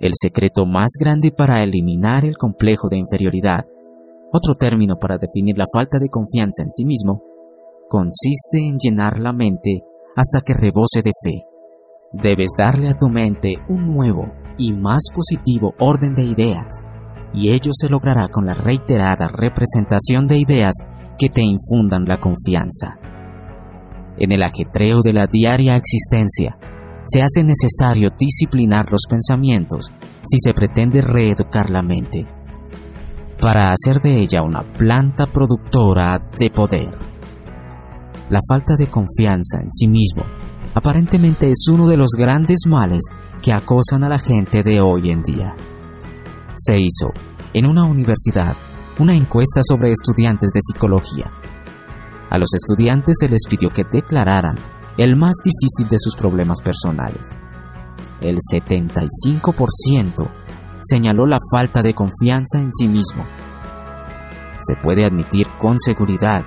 El secreto más grande para eliminar el complejo de inferioridad, otro término para definir la falta de confianza en sí mismo, consiste en llenar la mente hasta que rebose de fe. Debes darle a tu mente un nuevo y más positivo orden de ideas, y ello se logrará con la reiterada representación de ideas que te infundan la confianza. En el ajetreo de la diaria existencia, se hace necesario disciplinar los pensamientos si se pretende reeducar la mente, para hacer de ella una planta productora de poder. La falta de confianza en sí mismo aparentemente es uno de los grandes males que acosan a la gente de hoy en día. Se hizo, en una universidad, una encuesta sobre estudiantes de psicología. A los estudiantes se les pidió que declararan el más difícil de sus problemas personales. El 75% señaló la falta de confianza en sí mismo. Se puede admitir con seguridad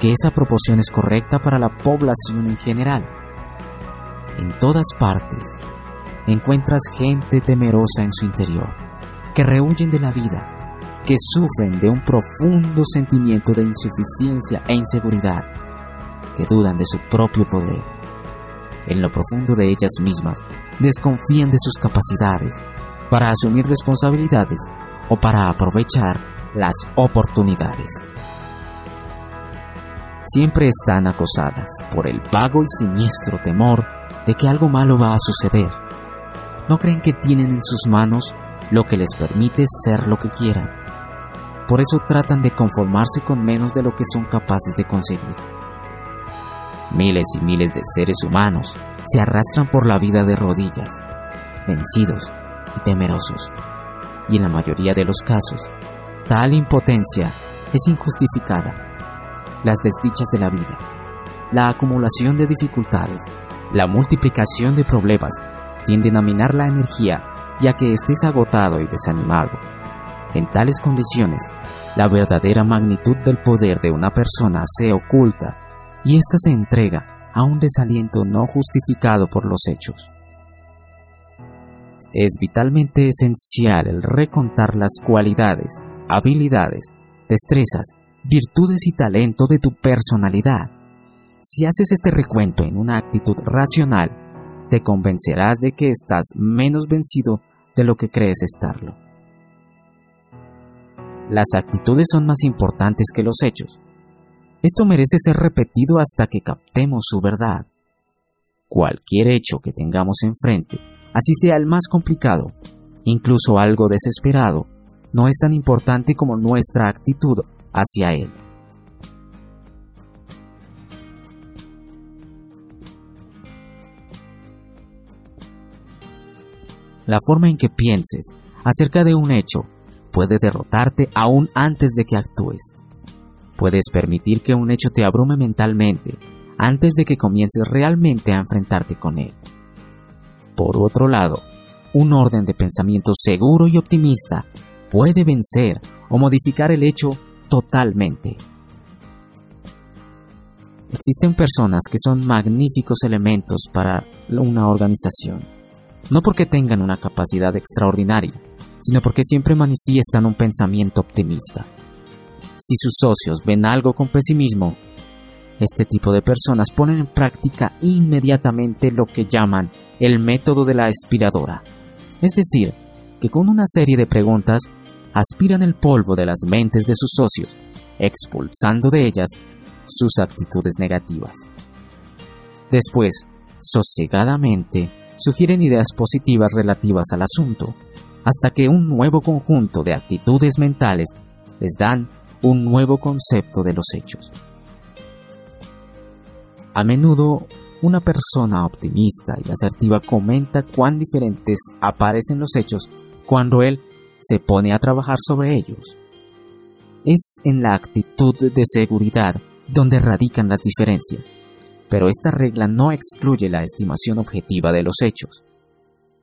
que esa proporción es correcta para la población en general. En todas partes encuentras gente temerosa en su interior, que rehuyen de la vida, que sufren de un profundo sentimiento de insuficiencia e inseguridad, que dudan de su propio poder. En lo profundo de ellas mismas, desconfían de sus capacidades para asumir responsabilidades o para aprovechar las oportunidades siempre están acosadas por el vago y siniestro temor de que algo malo va a suceder. No creen que tienen en sus manos lo que les permite ser lo que quieran. Por eso tratan de conformarse con menos de lo que son capaces de conseguir. Miles y miles de seres humanos se arrastran por la vida de rodillas, vencidos y temerosos. Y en la mayoría de los casos, tal impotencia es injustificada las desdichas de la vida, la acumulación de dificultades, la multiplicación de problemas tienden a minar la energía ya que estés agotado y desanimado. En tales condiciones, la verdadera magnitud del poder de una persona se oculta y ésta se entrega a un desaliento no justificado por los hechos. Es vitalmente esencial el recontar las cualidades, habilidades, destrezas virtudes y talento de tu personalidad. Si haces este recuento en una actitud racional, te convencerás de que estás menos vencido de lo que crees estarlo. Las actitudes son más importantes que los hechos. Esto merece ser repetido hasta que captemos su verdad. Cualquier hecho que tengamos enfrente, así sea el más complicado, incluso algo desesperado, no es tan importante como nuestra actitud hacia Él. La forma en que pienses acerca de un hecho puede derrotarte aún antes de que actúes. Puedes permitir que un hecho te abrume mentalmente antes de que comiences realmente a enfrentarte con él. Por otro lado, un orden de pensamiento seguro y optimista puede vencer o modificar el hecho totalmente. Existen personas que son magníficos elementos para una organización, no porque tengan una capacidad extraordinaria, sino porque siempre manifiestan un pensamiento optimista. Si sus socios ven algo con pesimismo, este tipo de personas ponen en práctica inmediatamente lo que llaman el método de la aspiradora, es decir, que con una serie de preguntas aspiran el polvo de las mentes de sus socios, expulsando de ellas sus actitudes negativas. Después, sosegadamente, sugieren ideas positivas relativas al asunto, hasta que un nuevo conjunto de actitudes mentales les dan un nuevo concepto de los hechos. A menudo, una persona optimista y asertiva comenta cuán diferentes aparecen los hechos cuando él se pone a trabajar sobre ellos. Es en la actitud de seguridad donde radican las diferencias, pero esta regla no excluye la estimación objetiva de los hechos.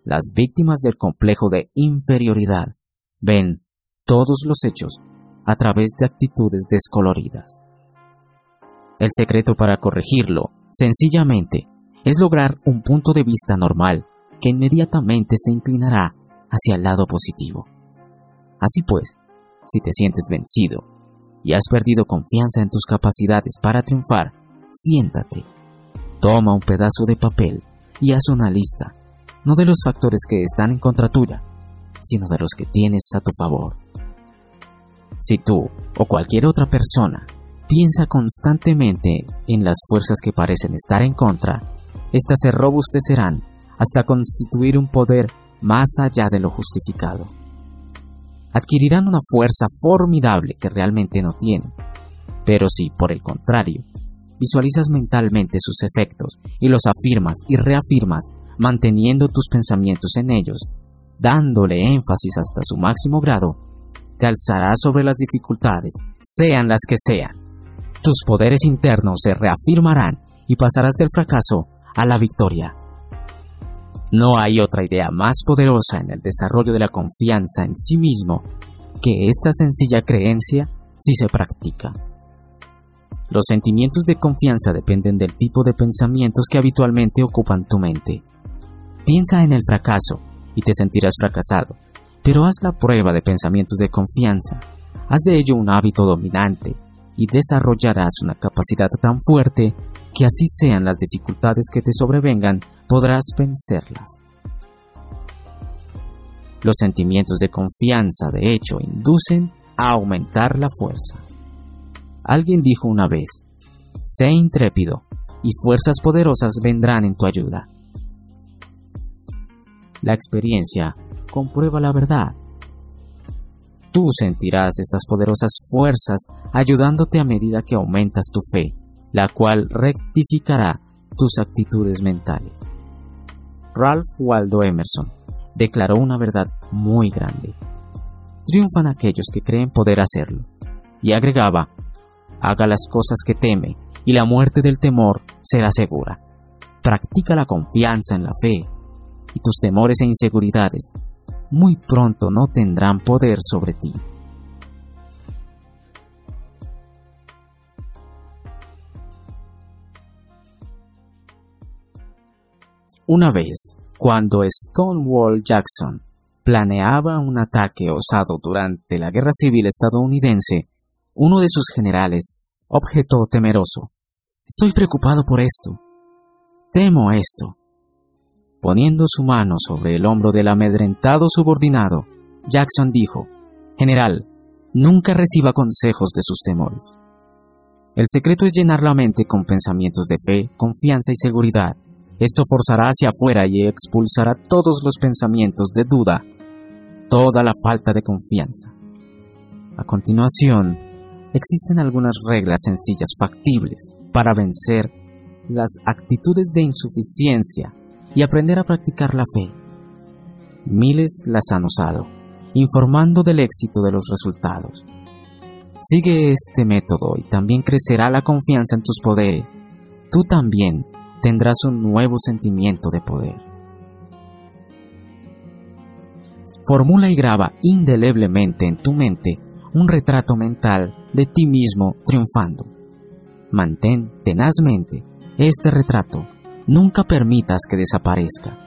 Las víctimas del complejo de inferioridad ven todos los hechos a través de actitudes descoloridas. El secreto para corregirlo, sencillamente, es lograr un punto de vista normal que inmediatamente se inclinará hacia el lado positivo. Así pues, si te sientes vencido y has perdido confianza en tus capacidades para triunfar, siéntate, toma un pedazo de papel y haz una lista, no de los factores que están en contra tuya, sino de los que tienes a tu favor. Si tú o cualquier otra persona piensa constantemente en las fuerzas que parecen estar en contra, éstas se robustecerán hasta constituir un poder más allá de lo justificado. Adquirirán una fuerza formidable que realmente no tienen. Pero si, por el contrario, visualizas mentalmente sus efectos y los afirmas y reafirmas, manteniendo tus pensamientos en ellos, dándole énfasis hasta su máximo grado, te alzarás sobre las dificultades, sean las que sean. Tus poderes internos se reafirmarán y pasarás del fracaso a la victoria. No hay otra idea más poderosa en el desarrollo de la confianza en sí mismo que esta sencilla creencia si se practica. Los sentimientos de confianza dependen del tipo de pensamientos que habitualmente ocupan tu mente. Piensa en el fracaso y te sentirás fracasado, pero haz la prueba de pensamientos de confianza. Haz de ello un hábito dominante y desarrollarás una capacidad tan fuerte que así sean las dificultades que te sobrevengan, podrás vencerlas. Los sentimientos de confianza, de hecho, inducen a aumentar la fuerza. Alguien dijo una vez, sé intrépido y fuerzas poderosas vendrán en tu ayuda. La experiencia comprueba la verdad. Tú sentirás estas poderosas fuerzas ayudándote a medida que aumentas tu fe la cual rectificará tus actitudes mentales. Ralph Waldo Emerson declaró una verdad muy grande. Triunfan aquellos que creen poder hacerlo. Y agregaba, haga las cosas que teme, y la muerte del temor será segura. Practica la confianza en la fe, y tus temores e inseguridades muy pronto no tendrán poder sobre ti. Una vez, cuando Stonewall Jackson planeaba un ataque osado durante la Guerra Civil estadounidense, uno de sus generales objetó temeroso. Estoy preocupado por esto. Temo esto. Poniendo su mano sobre el hombro del amedrentado subordinado, Jackson dijo, General, nunca reciba consejos de sus temores. El secreto es llenar la mente con pensamientos de fe, confianza y seguridad, esto forzará hacia afuera y expulsará todos los pensamientos de duda, toda la falta de confianza. A continuación, existen algunas reglas sencillas factibles para vencer las actitudes de insuficiencia y aprender a practicar la fe. Miles las han usado, informando del éxito de los resultados. Sigue este método y también crecerá la confianza en tus poderes. Tú también tendrás un nuevo sentimiento de poder. Formula y graba indeleblemente en tu mente un retrato mental de ti mismo triunfando. Mantén tenazmente este retrato, nunca permitas que desaparezca.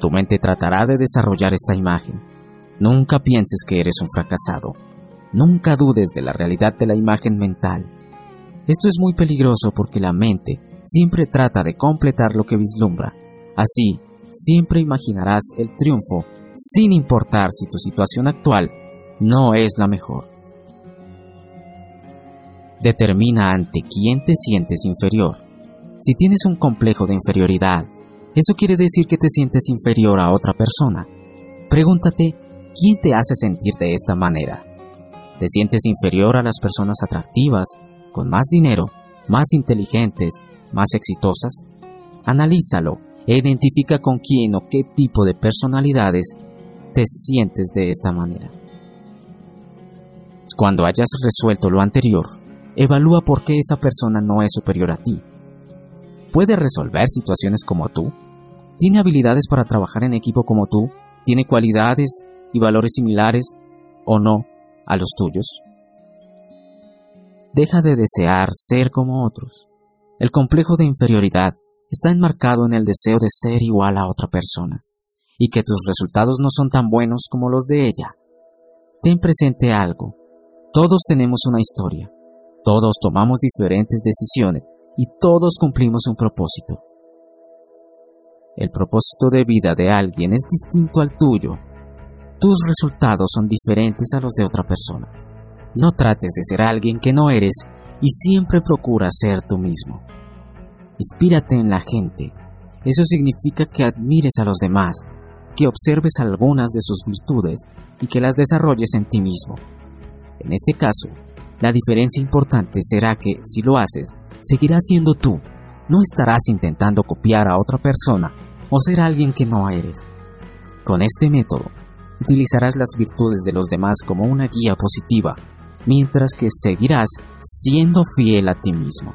Tu mente tratará de desarrollar esta imagen. Nunca pienses que eres un fracasado. Nunca dudes de la realidad de la imagen mental. Esto es muy peligroso porque la mente siempre trata de completar lo que vislumbra. Así, siempre imaginarás el triunfo sin importar si tu situación actual no es la mejor. Determina ante quién te sientes inferior. Si tienes un complejo de inferioridad, eso quiere decir que te sientes inferior a otra persona. Pregúntate, ¿quién te hace sentir de esta manera? ¿Te sientes inferior a las personas atractivas, con más dinero, más inteligentes, más exitosas? Analízalo e identifica con quién o qué tipo de personalidades te sientes de esta manera. Cuando hayas resuelto lo anterior, evalúa por qué esa persona no es superior a ti. ¿Puede resolver situaciones como tú? ¿Tiene habilidades para trabajar en equipo como tú? ¿Tiene cualidades y valores similares o no a los tuyos? Deja de desear ser como otros. El complejo de inferioridad está enmarcado en el deseo de ser igual a otra persona. y que tus resultados no son tan buenos como los de ella. Ten presente algo. Todos tenemos una historia. Todos tomamos diferentes decisiones y todos cumplimos un propósito. El propósito de vida de alguien es distinto al tuyo. Tus resultados son diferentes a los de otra persona. No trates de ser alguien que no eres y siempre procura ser tú mismo. Inspírate en la gente. Eso significa que admires a los demás, que observes algunas de sus virtudes y que las desarrolles en ti mismo. En este caso, la diferencia importante será que, si lo haces, seguirás siendo tú. No estarás intentando copiar a otra persona o ser alguien que no eres. Con este método, utilizarás las virtudes de los demás como una guía positiva, mientras que seguirás siendo fiel a ti mismo.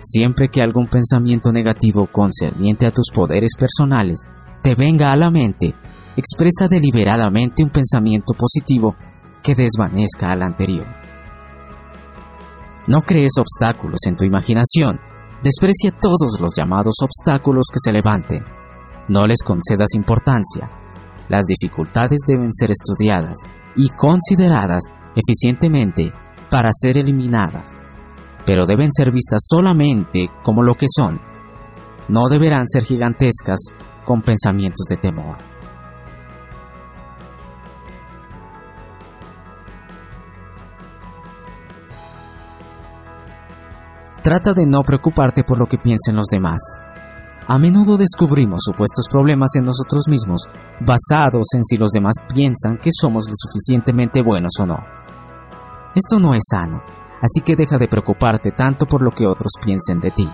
Siempre que algún pensamiento negativo concerniente a tus poderes personales te venga a la mente, expresa deliberadamente un pensamiento positivo que desvanezca al anterior. No crees obstáculos en tu imaginación, Desprecia todos los llamados obstáculos que se levanten. No les concedas importancia. Las dificultades deben ser estudiadas y consideradas eficientemente para ser eliminadas, pero deben ser vistas solamente como lo que son. No deberán ser gigantescas con pensamientos de temor. Trata de no preocuparte por lo que piensen los demás. A menudo descubrimos supuestos problemas en nosotros mismos basados en si los demás piensan que somos lo suficientemente buenos o no. Esto no es sano, así que deja de preocuparte tanto por lo que otros piensen de ti.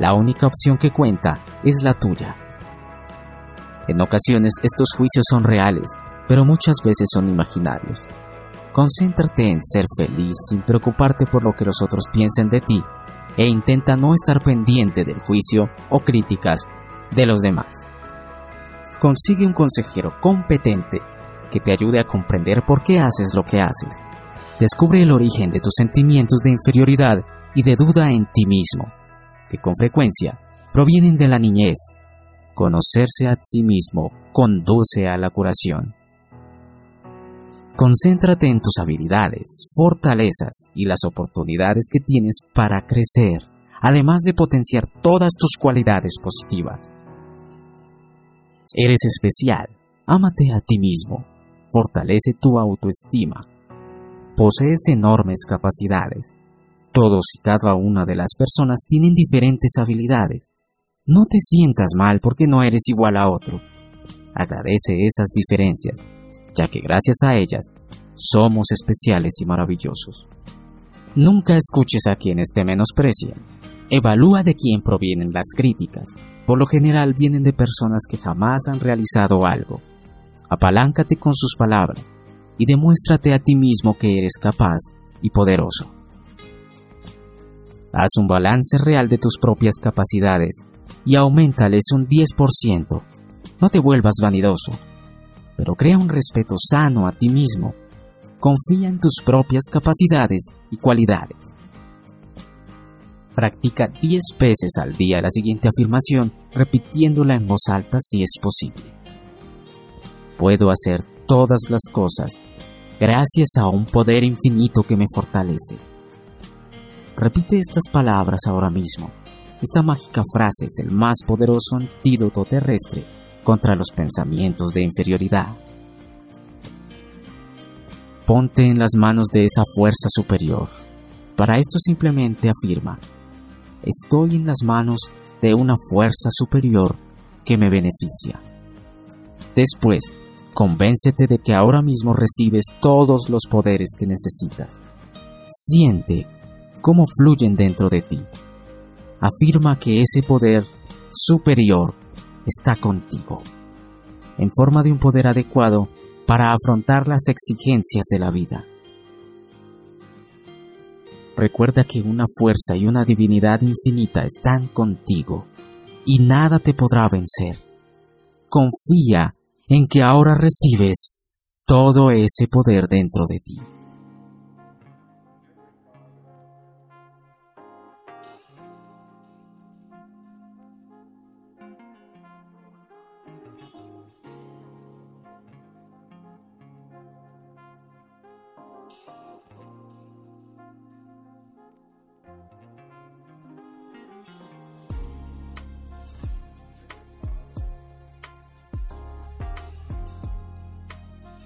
La única opción que cuenta es la tuya. En ocasiones estos juicios son reales, pero muchas veces son imaginarios. Concéntrate en ser feliz sin preocuparte por lo que los otros piensen de ti e intenta no estar pendiente del juicio o críticas de los demás. Consigue un consejero competente que te ayude a comprender por qué haces lo que haces. Descubre el origen de tus sentimientos de inferioridad y de duda en ti mismo, que con frecuencia provienen de la niñez. Conocerse a sí mismo conduce a la curación. Concéntrate en tus habilidades, fortalezas y las oportunidades que tienes para crecer, además de potenciar todas tus cualidades positivas. Eres especial, ámate a ti mismo, fortalece tu autoestima. Posees enormes capacidades. Todos y cada una de las personas tienen diferentes habilidades. No te sientas mal porque no eres igual a otro. Agradece esas diferencias ya que gracias a ellas somos especiales y maravillosos. Nunca escuches a quienes te menosprecian. Evalúa de quién provienen las críticas. Por lo general vienen de personas que jamás han realizado algo. Apaláncate con sus palabras y demuéstrate a ti mismo que eres capaz y poderoso. Haz un balance real de tus propias capacidades y aumentales un 10%. No te vuelvas vanidoso pero crea un respeto sano a ti mismo. Confía en tus propias capacidades y cualidades. Practica 10 veces al día la siguiente afirmación, repitiéndola en voz alta si es posible. Puedo hacer todas las cosas gracias a un poder infinito que me fortalece. Repite estas palabras ahora mismo. Esta mágica frase es el más poderoso antídoto terrestre contra los pensamientos de inferioridad. Ponte en las manos de esa fuerza superior. Para esto simplemente afirma, estoy en las manos de una fuerza superior que me beneficia. Después, convéncete de que ahora mismo recibes todos los poderes que necesitas. Siente cómo fluyen dentro de ti. Afirma que ese poder superior está contigo, en forma de un poder adecuado para afrontar las exigencias de la vida. Recuerda que una fuerza y una divinidad infinita están contigo y nada te podrá vencer. Confía en que ahora recibes todo ese poder dentro de ti.